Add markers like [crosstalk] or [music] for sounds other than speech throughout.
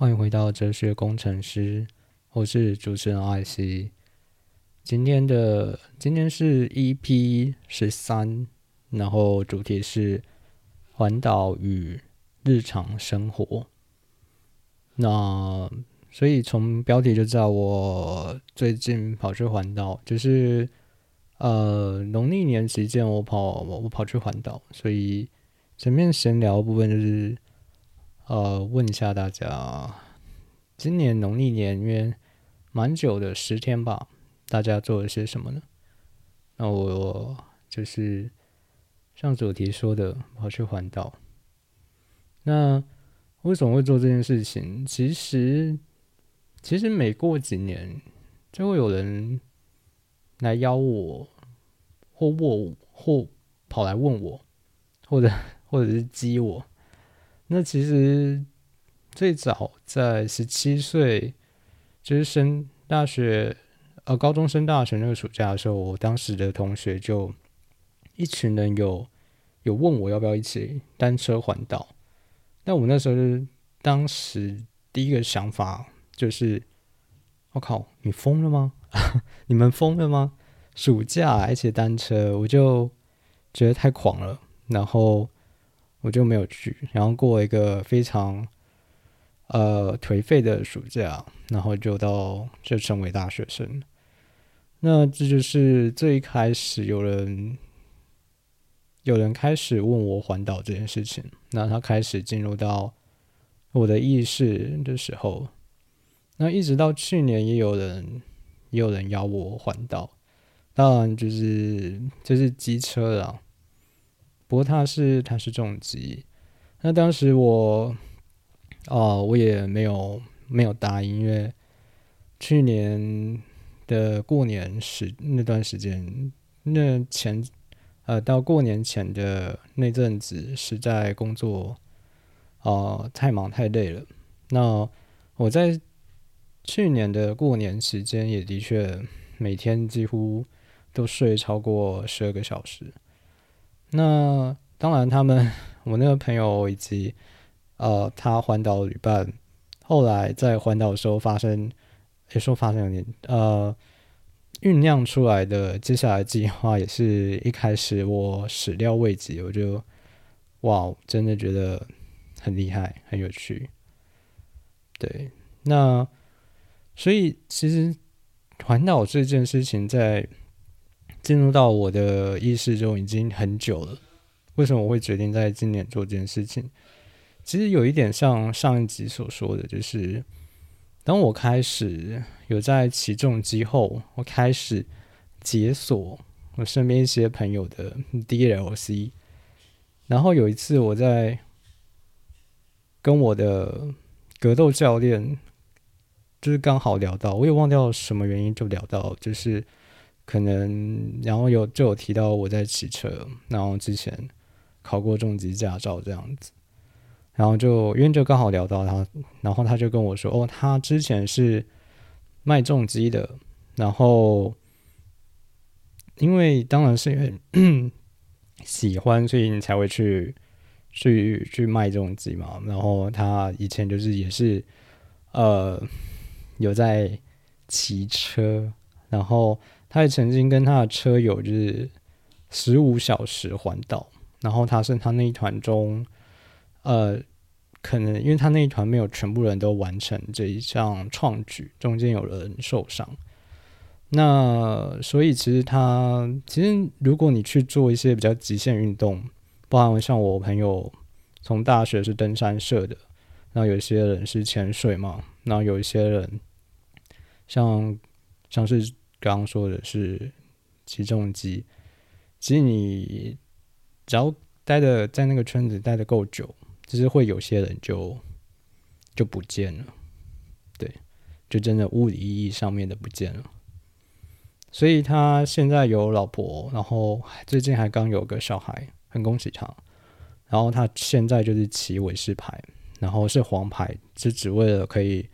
欢迎回到哲学工程师，我是主持人艾希。今天的今天是 EP 十三，然后主题是环岛与日常生活。那所以从标题就知道，我最近跑去环岛，就是呃农历年期间我跑我跑去环岛，所以前面闲聊部分就是呃问一下大家，今年农历年约蛮久的十天吧。大家做了些什么呢？那我就是像主题说的，跑去环岛。那为什么会做这件事情？其实，其实每过几年就会有人来邀我，或问，或跑来问我，或者或者是激我。那其实最早在十七岁，就是升大学。呃，高中升大学那个暑假的时候，我当时的同学就一群人有有问我要不要一起单车环岛。但我那时候就是当时第一个想法就是，我靠，你疯了吗？[laughs] 你们疯了吗？暑假一起单车，我就觉得太狂了，然后我就没有去。然后过一个非常呃颓废的暑假，然后就到就成为大学生。那这就是最开始有人有人开始问我环岛这件事情，那他开始进入到我的意识的时候，那一直到去年也有人也有人邀我环岛，当然就是就是机车了，不过他是他是重疾，那当时我哦我也没有没有答应，因为去年。的过年时那段时间，那前呃到过年前的那阵子，实在工作啊太忙太累了。那我在去年的过年时间，也的确每天几乎都睡超过十二个小时。那当然，他们我那个朋友以及呃他环岛旅伴，后来在环岛的时候发生。也说发生有点呃酝酿出来的接下来计划也是一开始我始料未及，我就哇真的觉得很厉害很有趣，对，那所以其实环岛这件事情在进入到我的意识中已经很久了。为什么我会决定在今年做这件事情？其实有一点像上一集所说的就是。当我开始有在起重机后，我开始解锁我身边一些朋友的 DLC。然后有一次我在跟我的格斗教练，就是刚好聊到，我也忘掉什么原因就聊到，就是可能然后有就有提到我在骑车，然后之前考过重机驾照这样子。然后就因为就刚好聊到他，然后他就跟我说：“哦，他之前是卖重机的，然后因为当然是因为 [laughs] 喜欢，所以你才会去去去卖重机嘛。然后他以前就是也是呃有在骑车，然后他也曾经跟他的车友就是十五小时环岛，然后他是他那一团中呃。”可能因为他那一团没有全部人都完成这一项创举，中间有人受伤，那所以其实他其实如果你去做一些比较极限运动，包含像我朋友从大学是登山社的，然后有些人是潜水嘛，然后有一些人像像是刚刚说的是起重机，其实你只要待的在那个圈子待的够久。只是会有些人就就不见了，对，就真的物理意义上面的不见了。所以他现在有老婆，然后最近还刚有个小孩，很恭喜他。然后他现在就是骑尾士牌，然后是黄牌，是只为了可以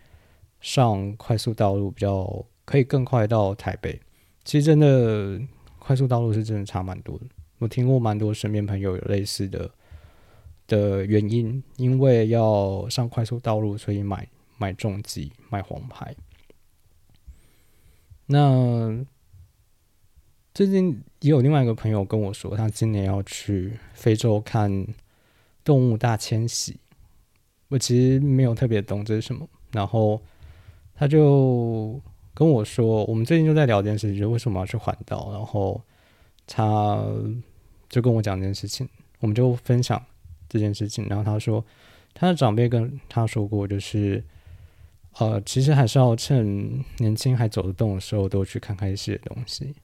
上快速道路，比较可以更快到台北。其实真的快速道路是真的差蛮多的，我听过蛮多身边朋友有类似的。的原因，因为要上快速道路，所以买买重机、买黄牌。那最近也有另外一个朋友跟我说，他今年要去非洲看动物大迁徙。我其实没有特别懂这是什么，然后他就跟我说，我们最近就在聊这件事情，就为什么要去环岛，然后他就跟我讲这件事情，我们就分享这件事情，然后他说他的长辈跟他说过，就是呃，其实还是要趁年轻还走得动的时候，都去看看一些东西，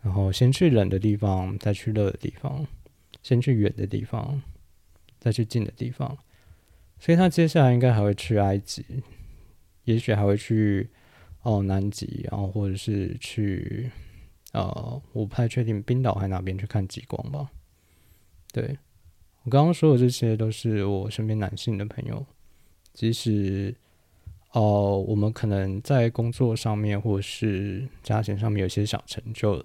然后先去冷的地方，再去热的地方，先去远的地方，再去近的地方。所以他接下来应该还会去埃及，也许还会去哦南极，然后或者是去呃，我不太确定冰岛还哪边去看极光吧。对我刚刚说的这些都是我身边男性的朋友，即使哦我们可能在工作上面或是家庭上面有些小成就，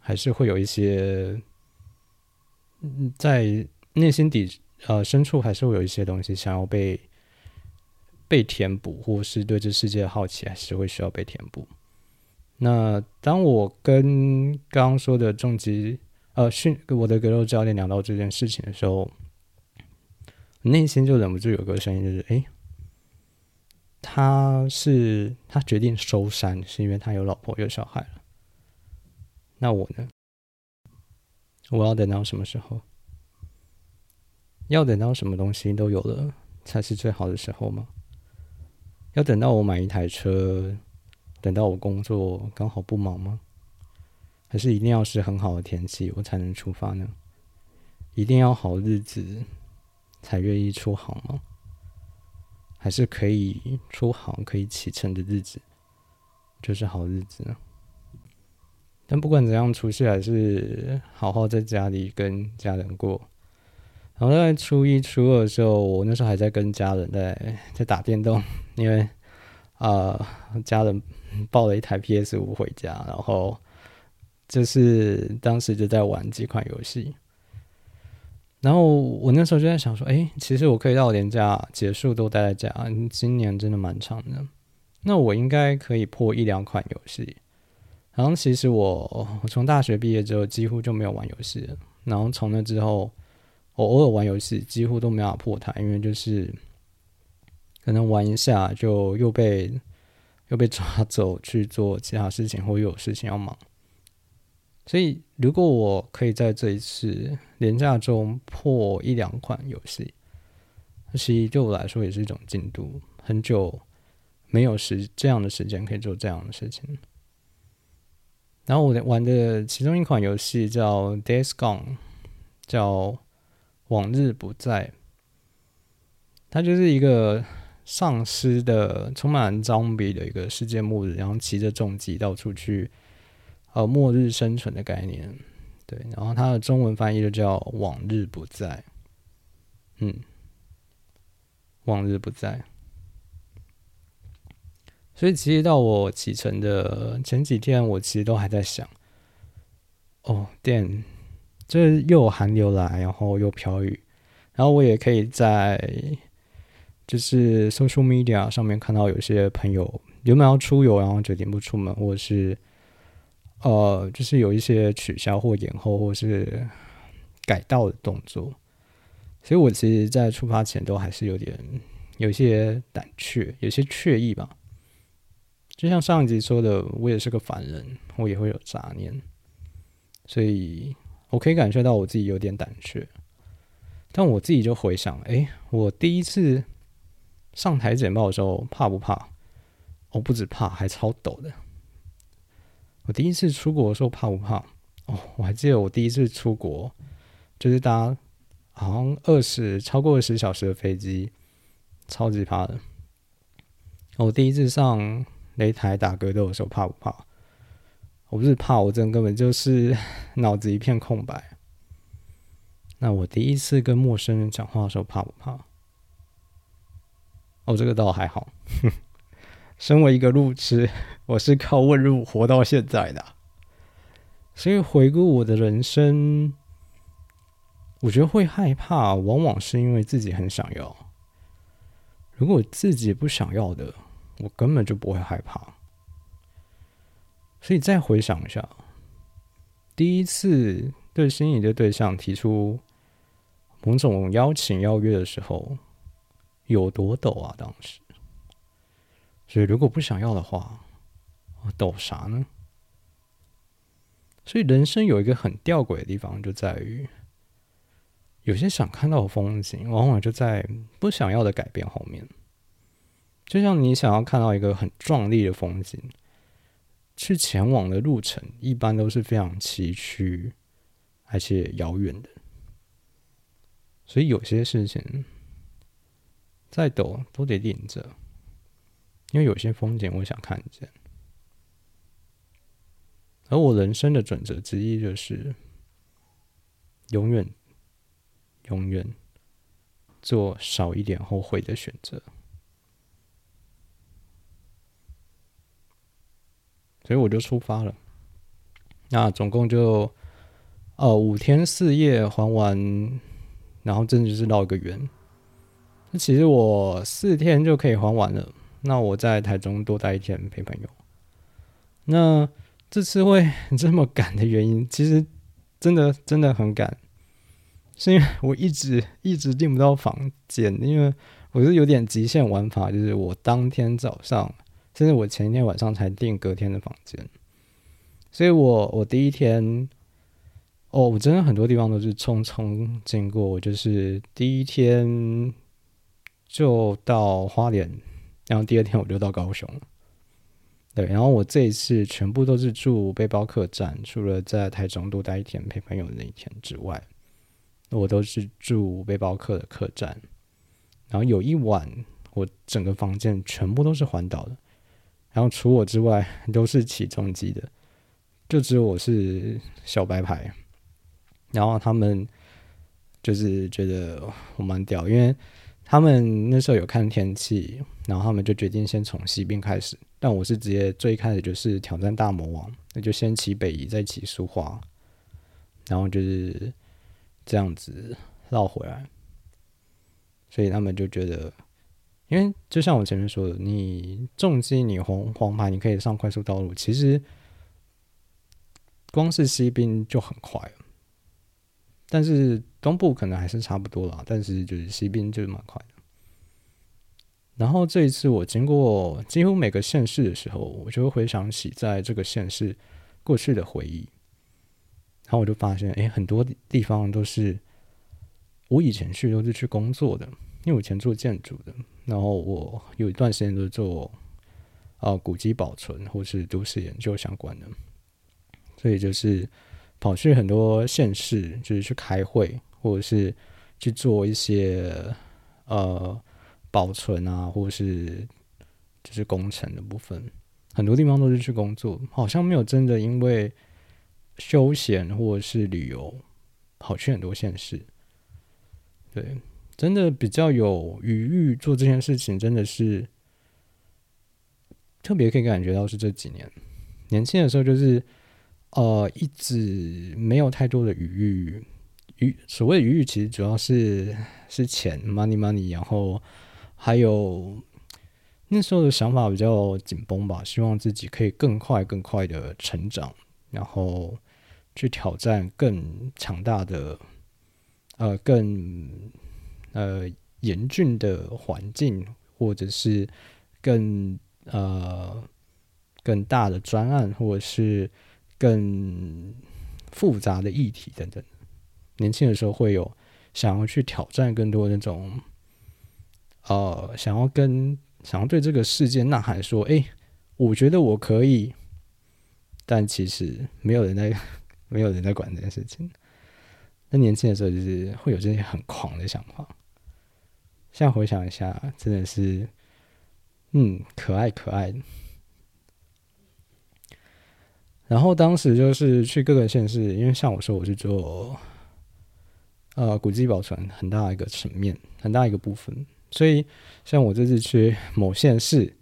还是会有一些嗯在内心底。呃，深处还是会有一些东西想要被被填补，或是对这世界的好奇，还是会需要被填补。那当我跟刚刚说的重疾呃训我的格斗教练聊到这件事情的时候，内心就忍不住有个声音，就是哎，他是他决定收山，是因为他有老婆有小孩了。那我呢？我要等到什么时候？要等到什么东西都有了才是最好的时候吗？要等到我买一台车，等到我工作刚好不忙吗？还是一定要是很好的天气我才能出发呢？一定要好日子才愿意出航吗？还是可以出航可以启程的日子就是好日子呢？但不管怎样，除夕还是好好在家里跟家人过。然后在初一、初二的时候，我那时候还在跟家人在在打电动，因为啊，家人抱了一台 PS 五回家，然后就是当时就在玩几款游戏。然后我那时候就在想说，哎，其实我可以到年假结束都待在家，今年真的蛮长的，那我应该可以破一两款游戏。然后其实我我从大学毕业之后几乎就没有玩游戏了，然后从那之后。我偶尔玩游戏，几乎都没法破台，因为就是可能玩一下就又被又被抓走去做其他事情，或又有事情要忙。所以，如果我可以在这一次连假中破一两款游戏，其实对我来说也是一种进度。很久没有时这样的时间可以做这样的事情。然后我玩的其中一款游戏叫《Days Gone》，叫。往日不再，它就是一个丧尸的、充满脏比的一个世界末日，然后骑着重机到处去，呃，末日生存的概念。对，然后它的中文翻译就叫“往日不在”。嗯，往日不在。所以其实到我启程的前几天，我其实都还在想，哦，电。就是又有寒流来，然后又飘雨，然后我也可以在就是 social media 上面看到有些朋友原本要出游，然后决定不出门，或者是呃，就是有一些取消或延后或是改道的动作。所以我其实，在出发前都还是有点有些胆怯，有些怯意吧。就像上一集说的，我也是个凡人，我也会有杂念，所以。我可以感受到我自己有点胆怯，但我自己就回想，哎，我第一次上台简报的时候怕不怕？我不止怕，还超抖的。我第一次出国的时候怕不怕？哦，我还记得我第一次出国就是搭好像二十超过二十小时的飞机，超级怕的。我第一次上擂台打格斗的时候怕不怕？我不是怕，我真的根本就是 [laughs] 脑子一片空白。那我第一次跟陌生人讲话的时候怕不怕？哦，这个倒还好。[laughs] 身为一个路痴，[laughs] 我是靠问路活到现在的。所以回顾我的人生，我觉得会害怕，往往是因为自己很想要。如果自己不想要的，我根本就不会害怕。所以再回想一下，第一次对心仪的对象提出某种邀请邀约的时候，有多抖啊！当时，所以如果不想要的话，抖啥呢？所以人生有一个很吊诡的地方，就在于有些想看到的风景，往往就在不想要的改变后面。就像你想要看到一个很壮丽的风景，去前往的路程一般都是非常崎岖而且遥远的。所以有些事情再陡都得顶着，因为有些风景我想看见。而我人生的准则之一就是，永远、永远做少一点后悔的选择。所以我就出发了。那总共就呃五天四夜还完，然后真的就是绕一个圆。其实我四天就可以还完了。那我在台中多待一天陪朋友。那这次会这么赶的原因，其实真的真的很赶，是因为我一直一直订不到房间，因为我是有点极限玩法，就是我当天早上，甚至我前一天晚上才订隔天的房间，所以我我第一天，哦，我真的很多地方都是匆匆经过，我就是第一天就到花莲，然后第二天我就到高雄。对，然后我这一次全部都是住背包客栈，除了在台中多待一天陪朋友那一天之外，我都是住背包客的客栈。然后有一晚，我整个房间全部都是环岛的，然后除我之外都是起重机的，就只有我是小白牌。然后他们就是觉得我蛮屌，因为他们那时候有看天气，然后他们就决定先从西边开始。但我是直接最开始就是挑战大魔王，那就先骑北移，再骑苏花，然后就是这样子绕回来。所以他们就觉得，因为就像我前面说的，你重击你黄黄牌你可以上快速道路，其实光是西兵就很快，但是东部可能还是差不多啦，但是就是西边就是蛮快的。然后这一次我经过几乎每个县市的时候，我就会回想起在这个县市过去的回忆。然后我就发现，哎，很多地方都是我以前去都是去工作的，因为我以前做建筑的。然后我有一段时间都是做啊古迹保存或是都市研究相关的，所以就是跑去很多县市，就是去开会或者是去做一些呃。保存啊，或者是就是工程的部分，很多地方都是去工作，好像没有真的因为休闲或者是旅游跑去很多县市。对，真的比较有余裕做这件事情，真的是特别可以感觉到是这几年年轻的时候，就是呃一直没有太多的余裕，余所谓余裕其实主要是是钱，money money，然后。还有那时候的想法比较紧绷吧，希望自己可以更快、更快的成长，然后去挑战更强大的、呃更呃严峻的环境，或者是更呃更大的专案，或者是更复杂的议题等等。年轻的时候会有想要去挑战更多那种。呃，想要跟想要对这个世界呐喊说：“哎，我觉得我可以。”但其实没有人在，[laughs] 没有人在管这件事情。那年轻的时候就是会有这些很狂的想法。现在回想一下，真的是，嗯，可爱可爱。然后当时就是去各个县市，因为像我说，我是做呃古迹保存很大一个层面，很大一个部分。所以，像我这次去某县市，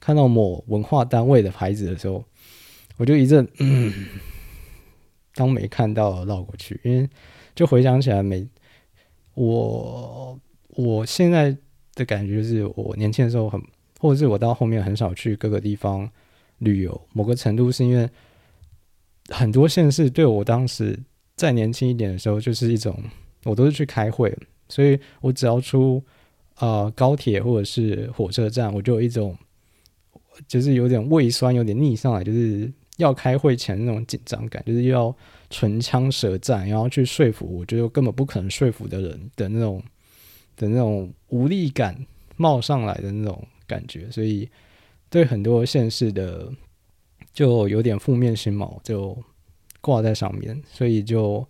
看到某文化单位的牌子的时候，我就一阵嗯，当没看到绕过去，因为就回想起来，每我我现在的感觉，就是我年轻的时候很，或者是我到后面很少去各个地方旅游。某个程度是因为很多县市对我当时再年轻一点的时候，就是一种我都是去开会，所以我只要出呃高铁或者是火车站，我就有一种就是有点胃酸，有点逆上来，就是要开会前那种紧张感，就是要唇枪舌战，然后去说服我觉得根本不可能说服的人的那种。的那种无力感冒上来的那种感觉，所以对很多现实的就有点负面心锚，就挂在上面，所以就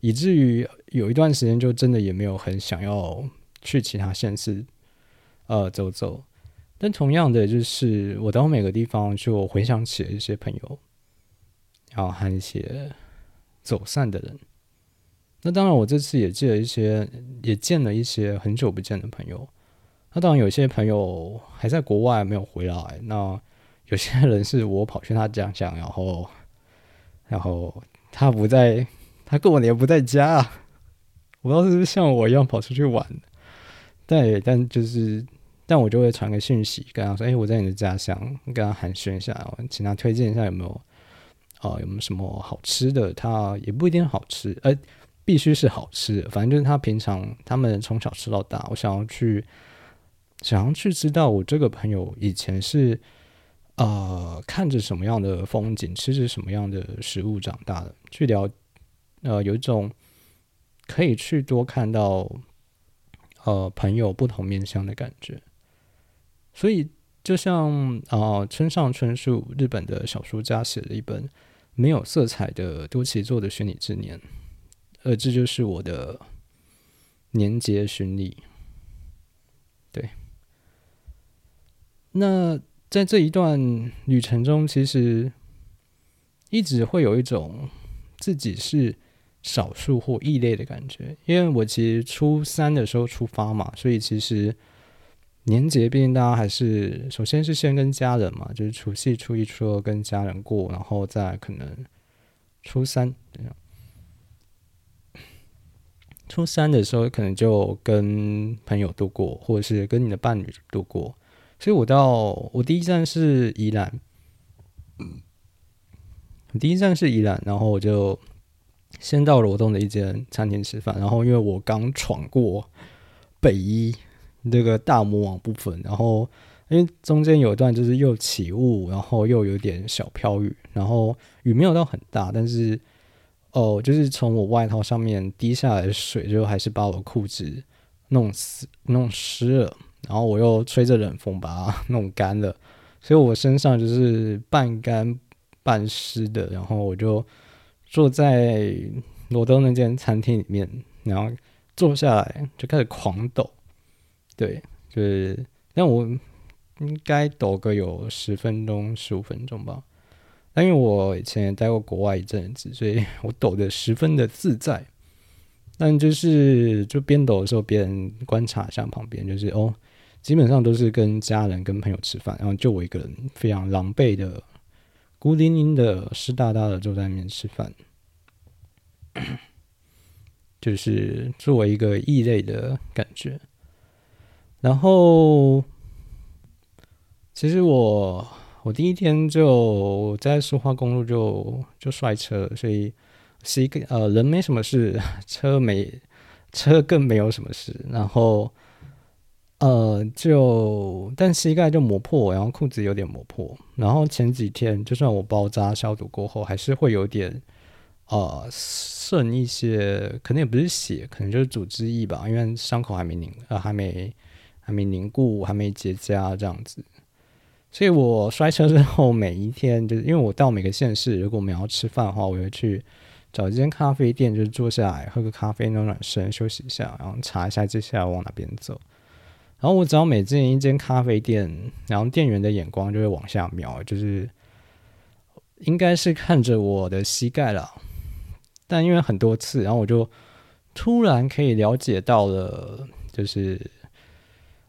以至于有一段时间就真的也没有很想要去其他县市呃走走。但同样的，就是我到每个地方就回想起了一些朋友，然后和一些走散的人。那当然，我这次也见了一些，也见了一些很久不见的朋友。那当然，有些朋友还在国外没有回来。那有些人是我跑去他家乡，然后，然后他不在，他过年不在家。我不知道是不是像我一样跑出去玩。对，但就是，但我就会传个讯息跟他说：“哎，我在你的家乡。”跟他寒暄一下，请他推荐一下有没有，啊，有没有什么好吃的？他也不一定好吃，呃。必须是好吃的，反正就是他平常他们从小吃到大。我想要去，想要去知道我这个朋友以前是呃看着什么样的风景，吃着什么样的食物长大的，去聊呃有一种可以去多看到呃朋友不同面相的感觉。所以就像啊村上春树日本的小说家写了一本没有色彩的多奇作的虚拟之年。呃，这就是我的年节巡礼。对，那在这一段旅程中，其实一直会有一种自己是少数或异类的感觉。因为我其实初三的时候出发嘛，所以其实年节毕竟大家还是首先是先跟家人嘛，就是除夕、初一、初二跟家人过，然后再可能初三这样。初三的时候，可能就跟朋友度过，或者是跟你的伴侣度过。所以我到我第一站是宜兰，第一站是宜兰，然后我就先到罗东的一间餐厅吃饭。然后因为我刚闯过北一那个大魔王部分，然后因为中间有一段就是又起雾，然后又有点小飘雨，然后雨没有到很大，但是。哦，就是从我外套上面滴下来的水，就还是把我裤子弄湿、弄湿了。然后我又吹着冷风把它弄干了，所以我身上就是半干半湿的。然后我就坐在罗东那间餐厅里面，然后坐下来就开始狂抖。对，就是，但我应该抖个有十分钟、十五分钟吧。但因为我以前待过国外一阵子，所以我抖得十分的自在。但就是就边抖的时候，边观察一下旁边，就是哦，基本上都是跟家人、跟朋友吃饭，然后就我一个人非常狼狈的、孤零零的、湿哒哒的坐在那边吃饭，[coughs] 就是作为一个异类的感觉。然后，其实我。我第一天就在苏花公路就就摔车，所以是一个呃人没什么事，车没车更没有什么事。然后呃就但膝盖就磨破，然后裤子有点磨破。然后前几天就算我包扎消毒过后，还是会有点呃渗一些，可能也不是血，可能就是组织液吧，因为伤口还没凝呃还没还没凝固，还没结痂这样子。所以我摔车之后，每一天就是因为我到每个县市，如果我们要吃饭的话，我会去找一间咖啡店，就是坐下来喝个咖啡暖暖身，休息一下，然后查一下接下来往哪边走。然后我只要每进一间咖啡店，然后店员的眼光就会往下瞄，就是应该是看着我的膝盖了。但因为很多次，然后我就突然可以了解到了，就是。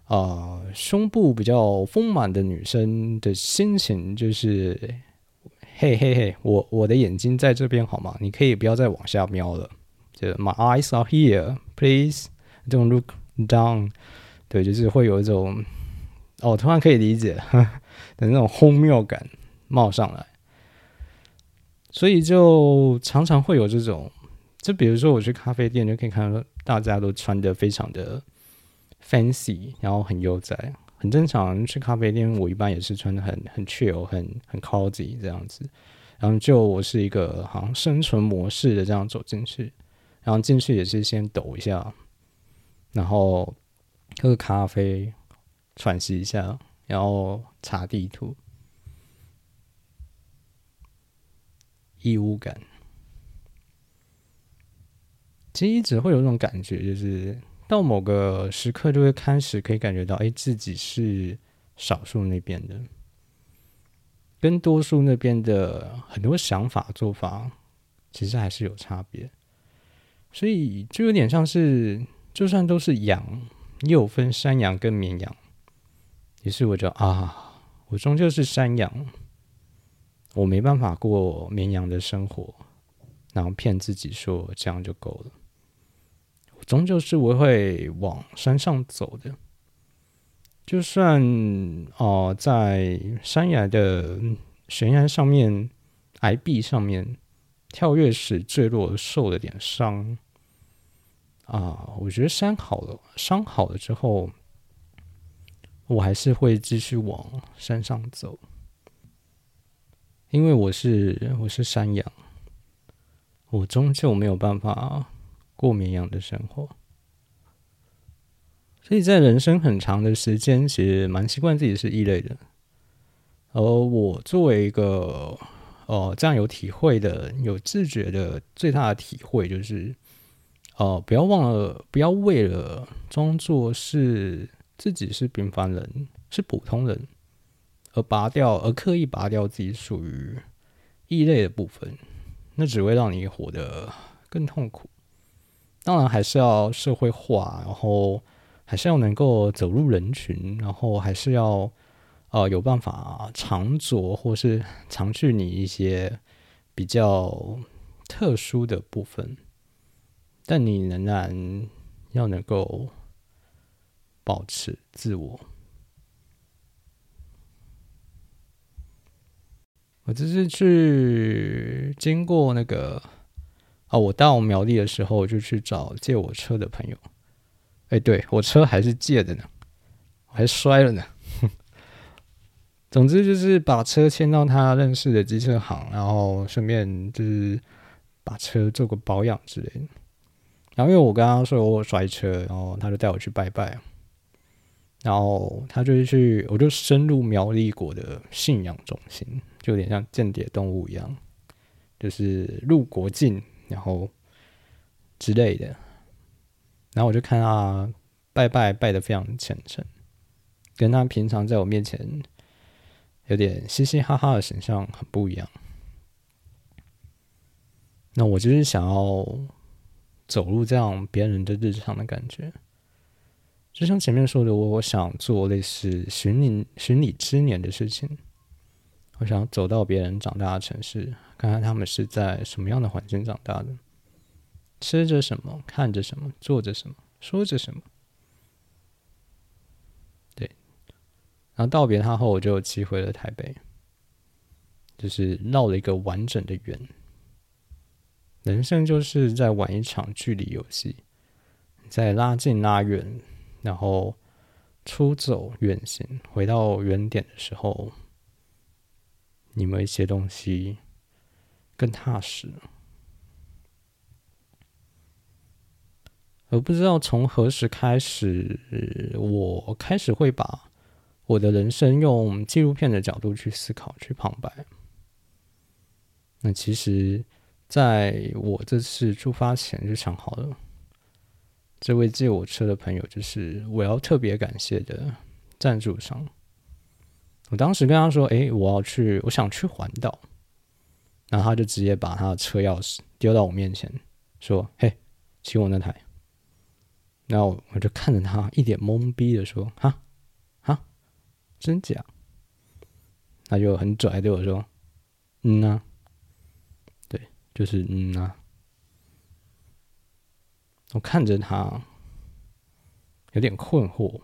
啊，胸部比较丰满的女生的心情就是，嘿嘿嘿，我我的眼睛在这边好吗？你可以不要再往下瞄了。就 My eyes are here, please don't look down。对，就是会有一种哦，突然可以理解的那种荒谬感冒上来，所以就常常会有这种，就比如说我去咖啡店，就可以看到大家都穿的非常的 fancy，然后很悠哉。很正常，去咖啡店我一般也是穿的很很 chill、很很 cozy 这样子。然后就我是一个好像生存模式的这样走进去，然后进去也是先抖一下，然后喝个咖啡，喘息一下，然后查地图，异物感，其实一直会有一种感觉，就是。到某个时刻，就会开始可以感觉到，哎，自己是少数那边的，跟多数那边的很多想法做法，其实还是有差别。所以就有点像是，就算都是羊，又分山羊跟绵羊。于是我就啊，我终究是山羊，我没办法过绵羊的生活，然后骗自己说这样就够了。我终究是我会往山上走的，就算哦，在山崖的悬崖上面、崖壁上面跳跃时坠落，受了点伤啊，我觉得伤好了，伤好了之后，我还是会继续往山上走，因为我是我是山羊，我终究没有办法。过绵羊的生活，所以在人生很长的时间，其实蛮习惯自己是异类的。而我作为一个哦这样有体会的、有自觉的，最大的体会就是，哦，不要忘了，不要为了装作是自己是平凡人、是普通人，而拔掉，而刻意拔掉自己属于异类的部分，那只会让你活得更痛苦。当然还是要社会化，然后还是要能够走入人群，然后还是要呃有办法藏着或是藏去你一些比较特殊的部分，但你仍然要能够保持自我。我这是去经过那个。啊，我到苗栗的时候就去找借我车的朋友。哎，对我车还是借的呢，还摔了呢。[laughs] 总之就是把车牵到他认识的机车行，然后顺便就是把车做个保养之类的。然后因为我跟他说我摔车，然后他就带我去拜拜。然后他就去，我就深入苗栗国的信仰中心，就有点像间谍动物一样，就是入国境。然后之类的，然后我就看他拜拜拜的非常虔诚，跟他平常在我面前有点嘻嘻哈哈的形象很不一样。那我就是想要走入这样别人的日常的感觉，就像前面说的，我我想做类似寻你寻你之年的事情，我想走到别人长大的城市。看看他们是在什么样的环境长大的，吃着什么，看着什么，做着什么，说着什么。对，然后道别他后，我就骑回了台北，就是绕了一个完整的圆。人生就是在玩一场距离游戏，在拉近拉远，然后出走远行，回到原点的时候，你们一些东西。更踏实，而不知道从何时开始，我开始会把我的人生用纪录片的角度去思考、去旁白。那其实，在我这次出发前就想好了，这位借我车的朋友就是我要特别感谢的赞助商。我当时跟他说：“哎，我要去，我想去环岛。”然后他就直接把他的车钥匙丢到我面前，说：“嘿，骑我那台。”然后我就看着他，一脸懵逼的说：“哈，哈，真假？”他就很拽对我说：“嗯呐，就是嗯呐。”我看着他，有点困惑，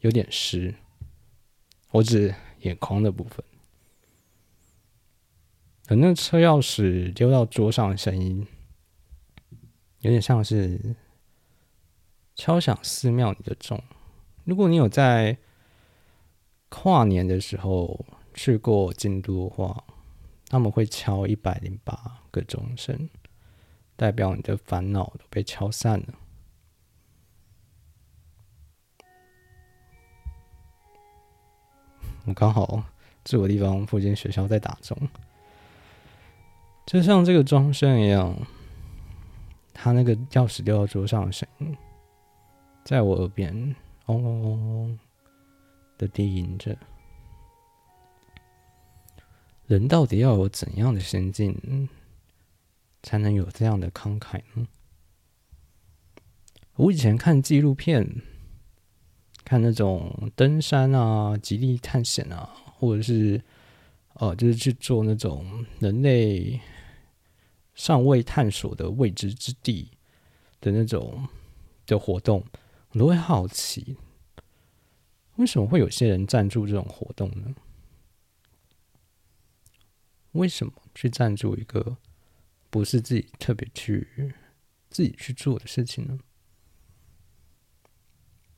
有点湿。我指眼眶的部分。可那车钥匙丢到桌上的声音，有点像是敲响寺庙里的钟。如果你有在跨年的时候去过京都的话，他们会敲一百零八个钟声，代表你的烦恼都被敲散了。[laughs] 我刚好住的地方附近学校在打钟。就像这个钟声一样，他那个钥匙掉到桌上的声音，在我耳边嗡嗡嗡嗡的低吟着。人到底要有怎样的心境，才能有这样的慷慨呢？我以前看纪录片，看那种登山啊、极地探险啊，或者是哦，就是去做那种人类。尚未探索的未知之地的那种的活动，我都会好奇，为什么会有些人赞助这种活动呢？为什么去赞助一个不是自己特别去自己去做的事情呢？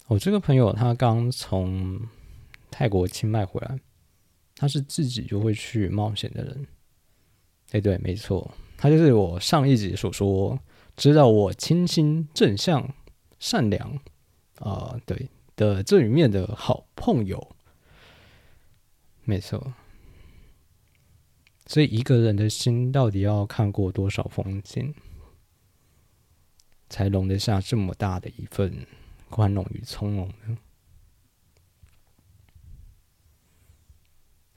我这个朋友他刚从泰国清迈回来，他是自己就会去冒险的人。哎，对，没错。他就是我上一集所说，知道我清新、正向、善良啊，对的这里面的好朋友，没错。所以一个人的心到底要看过多少风景，才容得下这么大的一份宽容与从容呢？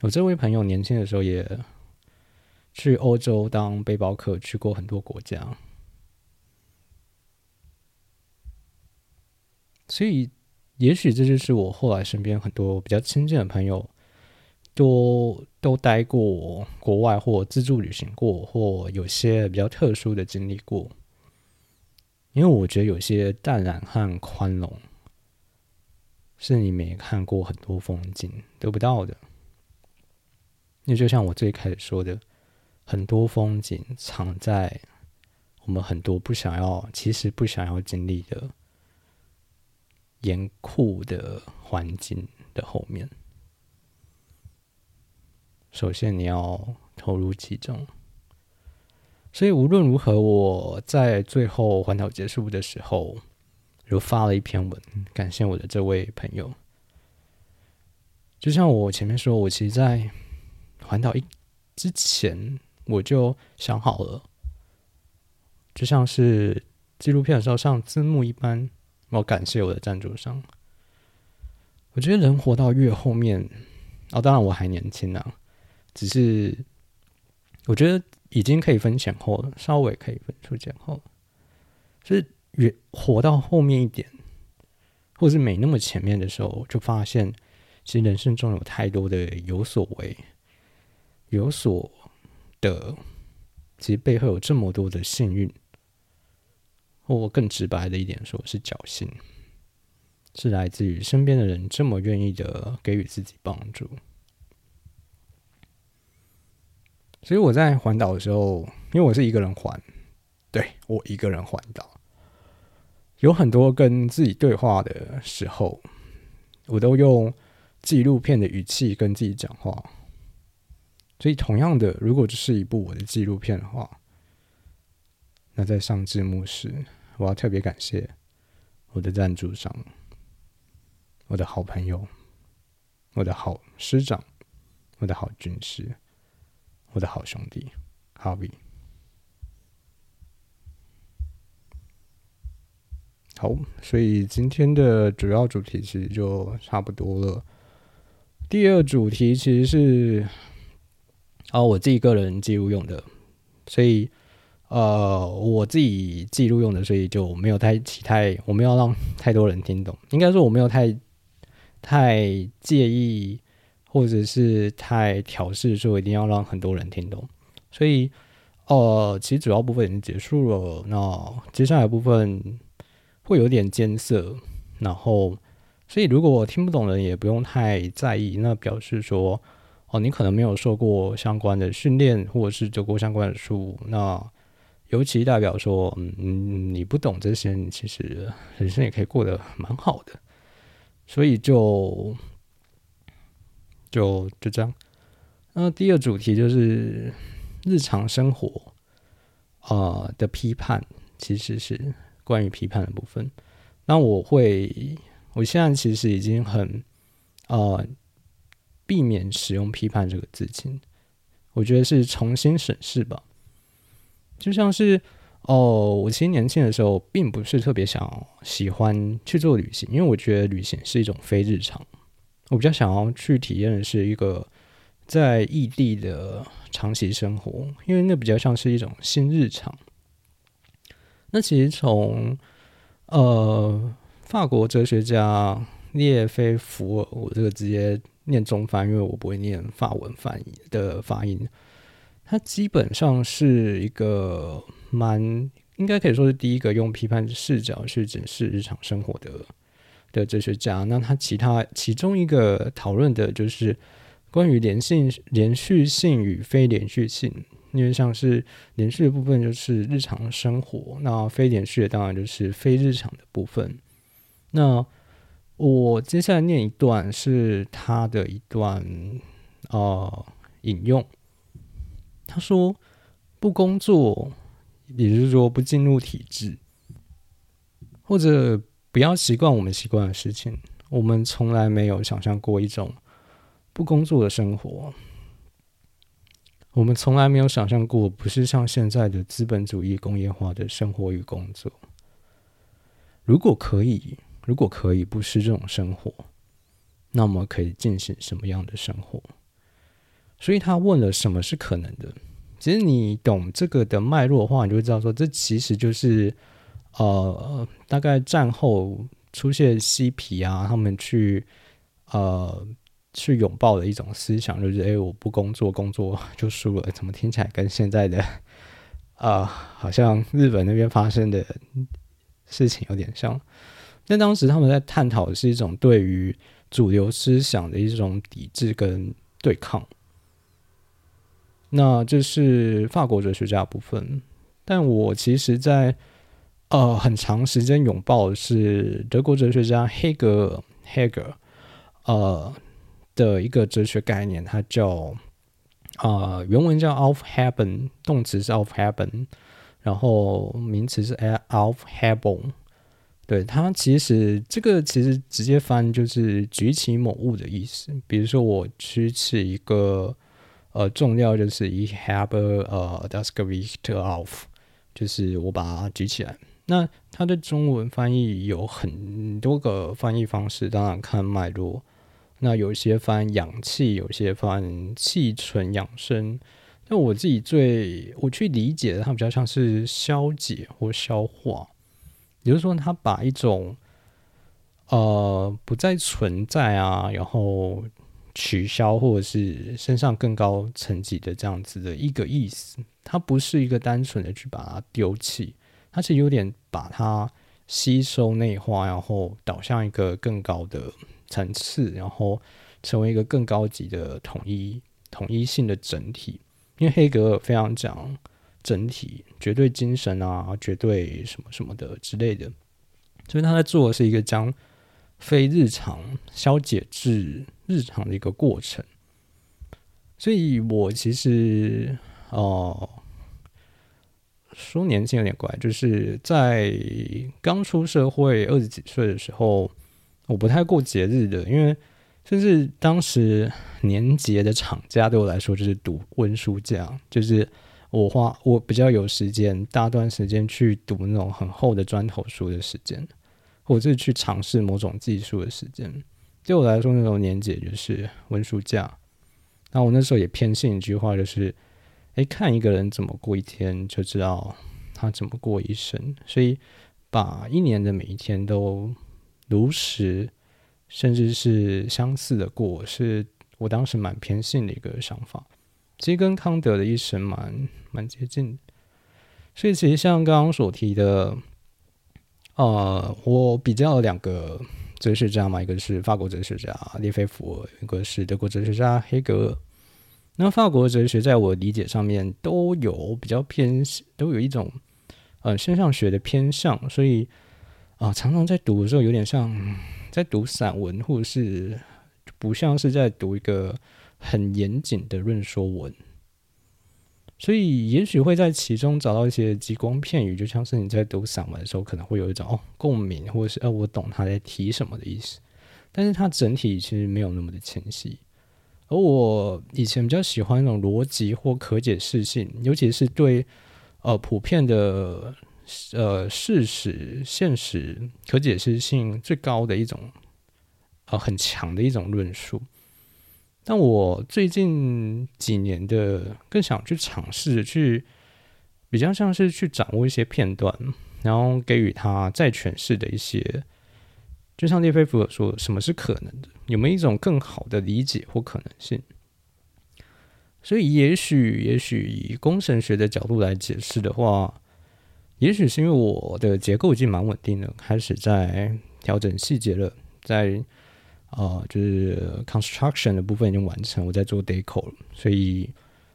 我这位朋友年轻的时候也。去欧洲当背包客，去过很多国家，所以也许这就是我后来身边很多比较亲近的朋友，都都待过国外或自助旅行过，或有些比较特殊的经历过。因为我觉得有些淡然和宽容，是你没看过很多风景得不到的。那就像我最开始说的。很多风景藏在我们很多不想要、其实不想要经历的严酷的环境的后面。首先，你要投入其中。所以无论如何，我在最后环岛结束的时候，就发了一篇文，感谢我的这位朋友。就像我前面说，我其实，在环岛一之前。我就想好了，就像是纪录片的时候上字幕一般，我感谢我的赞助商。我觉得人活到越后面，哦，当然我还年轻啊，只是我觉得已经可以分前后了，稍微可以分出前后。就是越活到后面一点，或是没那么前面的时候，就发现其实人生中有太多的有所为，有所。的，其实背后有这么多的幸运，或更直白的一点说，是侥幸，是来自于身边的人这么愿意的给予自己帮助。所以我在环岛的时候，因为我是一个人环，对我一个人环岛，有很多跟自己对话的时候，我都用纪录片的语气跟自己讲话。所以，同样的，如果这是一部我的纪录片的话，那在上字幕时，我要特别感谢我的赞助商、我的好朋友、我的好师长、我的好军师、我的好兄弟，哈比。好，所以今天的主要主题其实就差不多了。第二主题其实是。哦，我自己个人记录用的，所以呃，我自己记录用的，所以就没有太期待，我没有让太多人听懂。应该说我没有太太介意，或者是太挑事，说一定要让很多人听懂。所以呃，其实主要部分已经结束了，那接下来部分会有点艰涩，然后所以如果听不懂的人也不用太在意，那表示说哦，你可能没有受过相关的训练，或者是读过相关的书，那尤其代表说，嗯，你不懂这些，你其实人生也可以过得蛮好的。所以就就就这样。那第二主题就是日常生活啊的批判，其实是关于批判的部分。那我会，我现在其实已经很呃避免使用“批判”这个字情，我觉得是重新审视吧。就像是哦，我其实年轻的时候并不是特别想喜欢去做旅行，因为我觉得旅行是一种非日常。我比较想要去体验的是一个在异地的长期生活，因为那比较像是一种新日常。那其实从呃法国哲学家列菲福尔，我这个直接念中翻，因为我不会念法文翻译的发音。他基本上是一个蛮应该可以说是第一个用批判视角去检视日常生活的的哲学家。那他其他其中一个讨论的就是关于连性、连续性与非连续性。因为像是连续的部分就是日常生活，那非连续的当然就是非日常的部分。那我接下来念一段是他的一段啊引用。他说：“不工作，也就是说不进入体制，或者不要习惯我们习惯的事情。我们从来没有想象过一种不工作的生活。我们从来没有想象过，不是像现在的资本主义工业化的生活与工作。如果可以，如果可以不是这种生活，那么可以进行什么样的生活？”所以他问了什么是可能的？其实你懂这个的脉络的话，你就会知道说，这其实就是呃，大概战后出现嬉皮啊，他们去呃去拥抱的一种思想，就是哎，我不工作，工作就输了。怎么听起来跟现在的啊，[laughs] 好像日本那边发生的事情有点像？但当时他们在探讨的是一种对于主流思想的一种抵制跟对抗。那这是法国哲学家部分，但我其实，在呃很长时间拥抱是德国哲学家黑格尔 （Hegel） 呃的一个哲学概念，它叫啊原文叫 “Aufheben”，动词是 “Aufheben”，然后名词是 “Aufhebung”。对它其实这个其实直接翻就是举起某物的意思，比如说我举起一个。呃，重要就是一 have 呃 d a s k v i c t of，就是我把它举起来。那它的中文翻译有很多个翻译方式，当然看脉络。那有些翻氧气，有些翻气存养生。那我自己最我去理解的，它比较像是消解或消化，也就是说，它把一种呃不再存在啊，然后。取消或者是身上更高层级的这样子的一个意思，它不是一个单纯的去把它丢弃，它是有点把它吸收内化，然后导向一个更高的层次，然后成为一个更高级的统一统一性的整体。因为黑格尔非常讲整体、绝对精神啊、绝对什么什么的之类的，所以他在做的是一个将。非日常消解至日常的一个过程，所以我其实哦，说年轻有点怪，就是在刚出社会二十几岁的时候，我不太过节日的，因为甚至当时年节的厂家对我来说就是读温书假，就是我花我比较有时间，大段时间去读那种很厚的砖头书的时间。或者是去尝试某种技术的时间，对我来说，那种年节就是温书假。那我那时候也偏信一句话，就是：哎，看一个人怎么过一天，就知道他怎么过一生。所以，把一年的每一天都如实，甚至是相似的过，是我当时蛮偏信的一个想法。其实跟康德的一生蛮蛮接近。所以，其实像刚刚所提的。呃，我比较两个哲学家嘛，一个是法国哲学家列菲弗尔，一个是德国哲学家黑格尔。那法国哲学在我理解上面都有比较偏，都有一种呃现象学的偏向，所以啊，常常在读的时候有点像在读散文，或者是不像是在读一个很严谨的论说文。所以也许会在其中找到一些极光片语，就像是你在读散文的时候可能会有一种哦共鸣，或者是呃我懂他在提什么的意思，但是它整体其实没有那么的清晰。而我以前比较喜欢那种逻辑或可解释性，尤其是对呃普遍的呃事实、现实可解释性最高的一种呃很强的一种论述。但我最近几年的更想去尝试，去比较像是去掌握一些片段，然后给予他再诠释的一些。就像列菲弗说：“什么是可能的？有没有一种更好的理解或可能性？”所以，也许，也许以工程学的角度来解释的话，也许是因为我的结构已经蛮稳定的，开始在调整细节了，在啊，就是 construction 的部分已经完成，我在做 deco 了，所以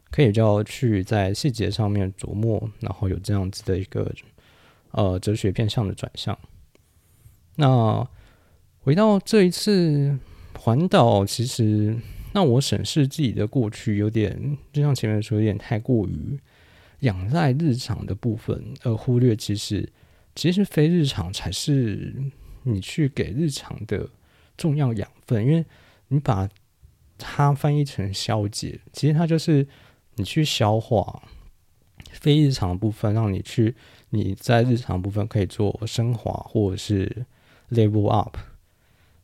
可以叫去在细节上面琢磨，然后有这样子的一个呃哲学偏向的转向。那回到这一次环岛，其实让我审视自己的过去，有点就像前面说，有点太过于仰赖日常的部分，而忽略其实其实非日常才是你去给日常的重要养分。因为你把它翻译成消解，其实它就是你去消化非日常的部分，让你去你在日常部分可以做升华或者是 level up。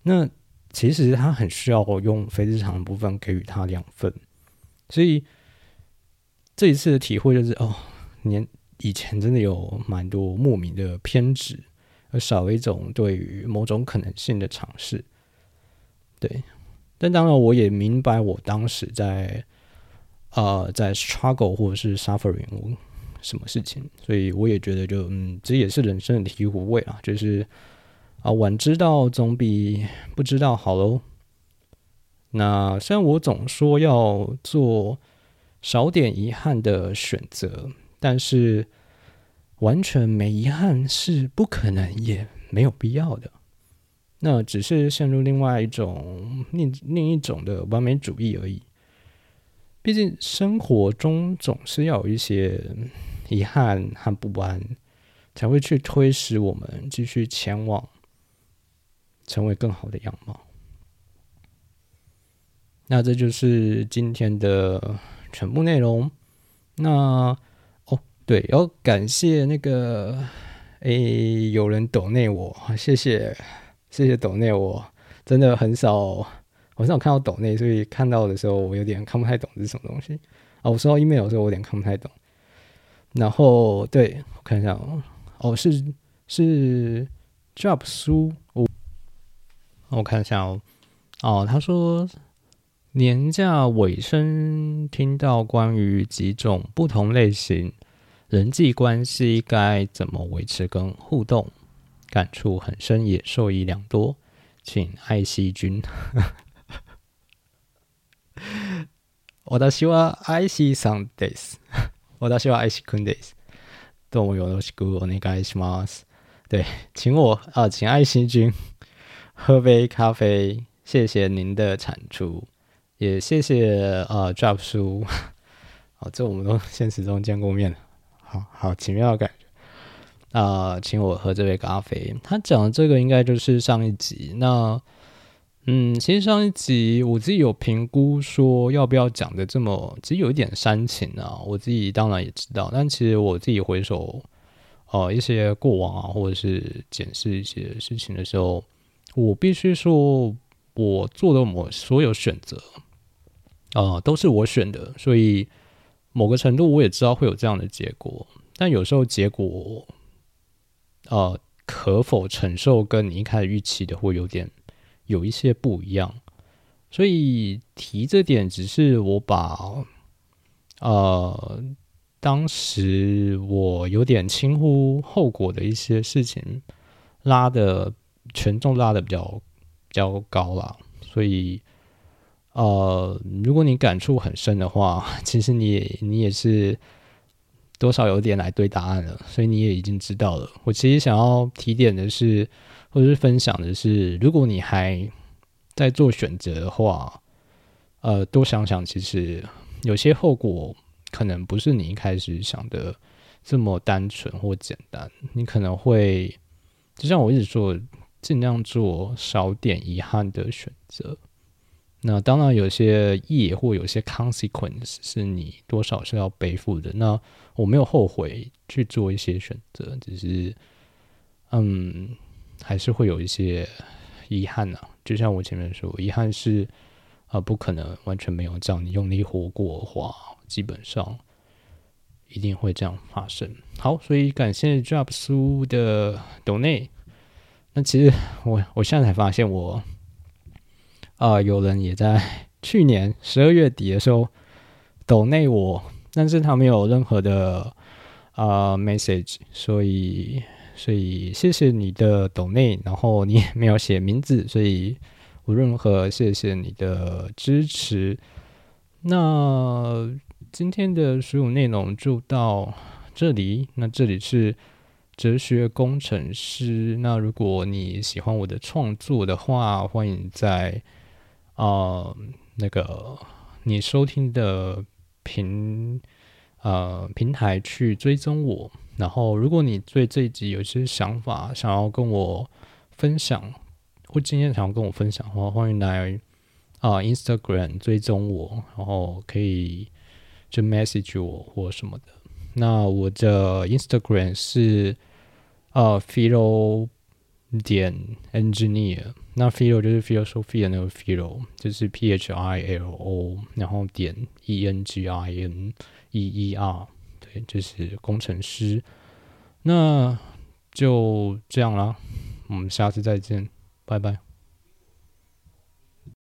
那其实他很需要我用非日常的部分给予他养分，所以这一次的体会就是哦，年以前真的有蛮多莫名的偏执，而少了一种对于某种可能性的尝试。对，但当然我也明白我当时在呃在 struggle 或者是 suffering 什么事情，所以我也觉得就嗯，这也是人生的醍醐味啊，就是。啊，晚知道总比不知道好喽。那虽然我总说要做少点遗憾的选择，但是完全没遗憾是不可能也没有必要的。那只是陷入另外一种另另一种的完美主义而已。毕竟生活中总是要有一些遗憾和不安，才会去推使我们继续前往。成为更好的样貌。那这就是今天的全部内容。那哦，对，要感谢那个诶，有人抖内我，谢谢谢谢抖内我，真的很少很少看到抖内，所以看到的时候我有点看不太懂是什么东西。哦，我收到 email 的时候我有点看不太懂。然后对我看一下哦，哦是是 job 书我。我看一下哦，哦，他说年假尾声听到关于几种不同类型人际关系该怎么维持跟互动，感触很深，也受益良多，请爱惜君。我的希望爱惜 some days，我的希望爱惜 kun days，どうもよろしくお願いします。对，请我啊，请爱惜君。 喝杯咖啡，谢谢您的产出，也谢谢呃 Drop 叔，好，[laughs] 这我们都现实中见过面，好好奇妙的感觉。啊，请我喝这杯咖啡。他讲的这个应该就是上一集，那嗯，其实上一集我自己有评估说要不要讲的这么，其实有一点煽情啊，我自己当然也知道，但其实我自己回首呃一些过往啊，或者是检视一些事情的时候。我必须说，我做的某所有选择，啊，都是我选的，所以某个程度我也知道会有这样的结果。但有时候结果，呃，可否承受跟你一开始预期的会有点有一些不一样。所以提这点，只是我把，呃，当时我有点轻忽后果的一些事情拉的。权重拉的比较比较高啦，所以呃，如果你感触很深的话，[laughs] 其实你也你也是多少有点来对答案了，所以你也已经知道了。我其实想要提点的是，或者是分享的是，如果你还在做选择的话，呃，多想想，其实有些后果可能不是你一开始想的这么单纯或简单，你可能会。就像我一直说，尽量做少点遗憾的选择。那当然，有些业或有些 consequence 是你多少是要背负的。那我没有后悔去做一些选择，只是，嗯，还是会有一些遗憾呐。就像我前面说，遗憾是啊，不可能完全没有这样。你用力活过的话，基本上。一定会这样发生。好，所以感谢 Job 苏的 Donate。那其实我我现在才发现，我啊有人也在去年十二月底的时候抖内我，但是他没有任何的啊 message，所以所以谢谢你的抖内然后你也没有写名字，所以无论如何谢谢你的支持。那。今天的所有内容就到这里。那这里是哲学工程师。那如果你喜欢我的创作的话，欢迎在啊那个你收听的平呃平台去追踪我。然后，如果你对这一集有些想法想要跟我分享，或今天想要跟我分享的话，欢迎来啊 Instagram 追踪我，然后可以。就 message 我或什么的。那我的 Instagram 是呃 philo 点 engineer。那 philo 就是 philosophy 的那个 philo，就是 p h i l o，然后点 e n g i n e e r，对，就是工程师。那就这样啦，我们下次再见，拜拜。